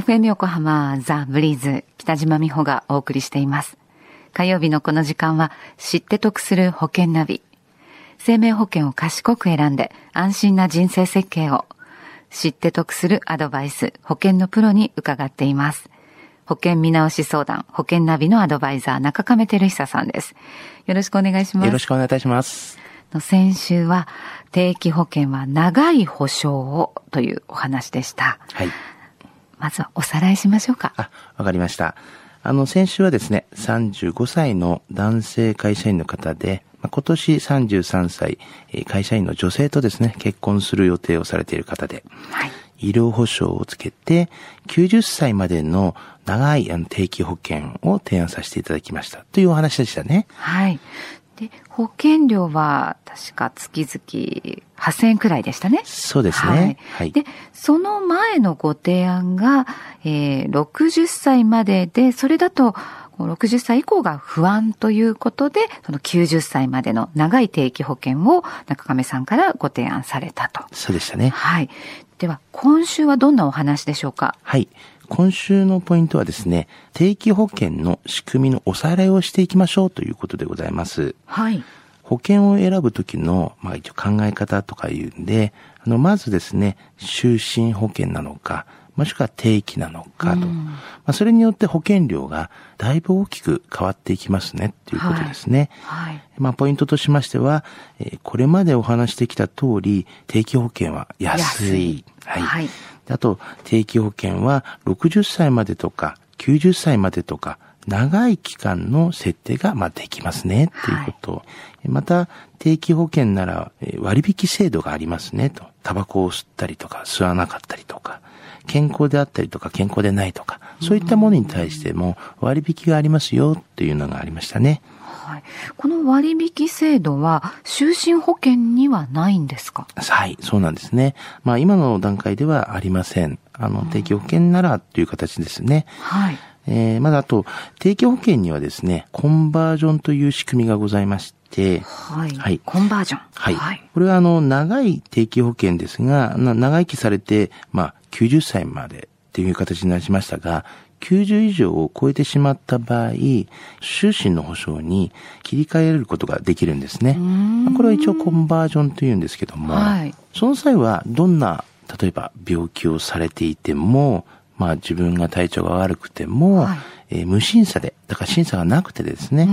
FM 横浜ザ・ブリーズ北島美穂がお送りしています。火曜日のこの時間は知って得する保険ナビ。生命保険を賢く選んで安心な人生設計を知って得するアドバイス、保険のプロに伺っています。保険見直し相談、保険ナビのアドバイザー、中亀照久さんです。よろしくお願いします。よろしくお願いいたします。先週は定期保険は長い保証をというお話でした。はい。まずはおさらいしましょうか。あ、わかりました。あの、先週はですね、35歳の男性会社員の方で、今年33歳、会社員の女性とですね、結婚する予定をされている方で、はい、医療保障をつけて、90歳までの長い定期保険を提案させていただきましたというお話でしたね。はい。で、保険料は確か月々8000円くらいでしたね。そうですね。はい。はい、で、その前のご提案が、えー、60歳までで、それだと、60歳以降が不安ということで、その90歳までの長い定期保険を中亀さんからご提案されたと。そうでしたね。はい。では、今週はどんなお話でしょうか？はい。今週のポイントはですね、定期保険の仕組みのおさらいをしていきましょうということでございます。はい。保険を選ぶときの、まあ一応考え方とかいうんで、あの、まずですね、就寝保険なのか、もしくは定期なのかと。うん、まあ、それによって保険料がだいぶ大きく変わっていきますねっていうことですね。はい。はい、まあ、ポイントとしましては、えー、これまでお話してきた通り、定期保険は安い。はい。はいあと、定期保険は60歳までとか90歳までとか、長い期間の設定が、まあ、できますね、っていうこと。はい、また、定期保険なら、割引制度がありますね、と。タバコを吸ったりとか、吸わなかったりとか、健康であったりとか、健康でないとか、そういったものに対しても割引がありますよ、というのがありましたね。はい。この割引制度は、就寝保険にはないんですか？はい、そうなんですね。まあ、今の段階ではありません。あの、定期保険ならという形ですね。はい。えー、まだあと、定期保険にはですね、コンバージョンという仕組みがございまして、はい。はい。コンバージョン。はい。はい、これはあの、長い定期保険ですが、長生きされて、まあ、90歳までっていう形になりましたが、90以上を超えてしまった場合、終身の保証に切り替えることができるんですね。これは一応コンバージョンというんですけども、はい、その際はどんな、例えば病気をされていても、まあ自分が体調が悪くても、はい、えー、無審査で、だから審査がなくてですね、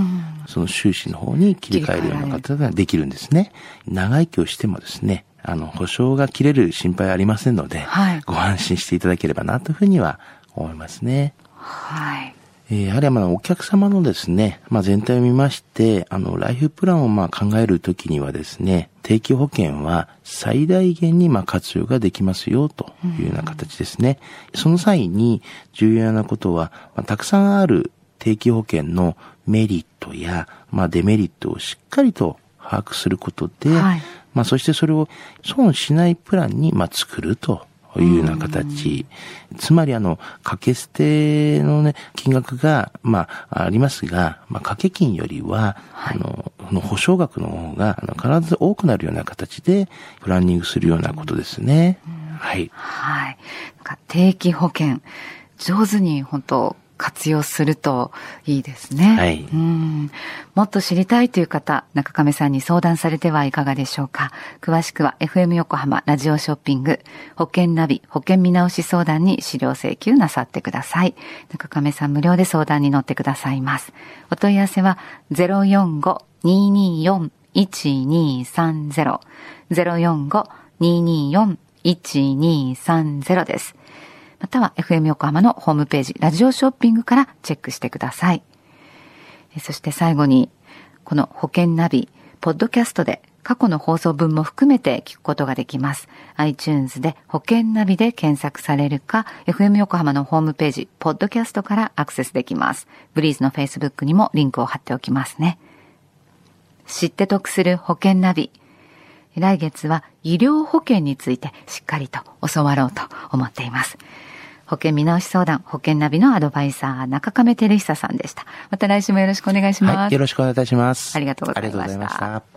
その収支の方に切り替えるような方ができるんですね。長生きをしてもですね、あの、保証が切れる心配はありませんので、はい、ご安心していただければなというふうには思いますね。はい。えー、やはりまあお客様のですね、まあ全体を見まして、あの、ライフプランをまあ考えるときにはですね、定期保険は最大限にまあ活用ができますよというような形ですね。うん、その際に重要なことは、まあ、たくさんある定期保険のメリットや、まあデメリットをしっかりと把握することで、はい、まあそしてそれを損しないプランにまあ作るとというような形。つまりあの、掛け捨てのね、金額が、まあ、ありますが、まあ、掛け金よりは、はい、あの、の保証額の方が、あの、必ず多くなるような形で、プランニングするようなことですね。はい。はい。定期保険、上手に本当活用するといいですね。はい。うん。もっと知りたいという方、中亀さんに相談されてはいかがでしょうか。詳しくは FM 横浜ラジオショッピング、保険ナビ、保険見直し相談に資料請求なさってください。中亀さん無料で相談に乗ってくださいます。お問い合わせは045-224-1230、045-224-1230です。または FM 横浜のホームページ、ラジオショッピングからチェックしてください。そして最後に、この保険ナビ、ポッドキャストで過去の放送分も含めて聞くことができます。iTunes で保険ナビで検索されるか、FM 横浜のホームページ、ポッドキャストからアクセスできます。ブリーズの Facebook にもリンクを貼っておきますね。知って得する保険ナビ。来月は医療保険についてしっかりと教わろうと思っています。保険見直し相談、保険ナビのアドバイザー、中亀照久さんでした。また来週もよろしくお願いします。はい、よろしくお願いいたします。ありがとうございました。ありがとうございました。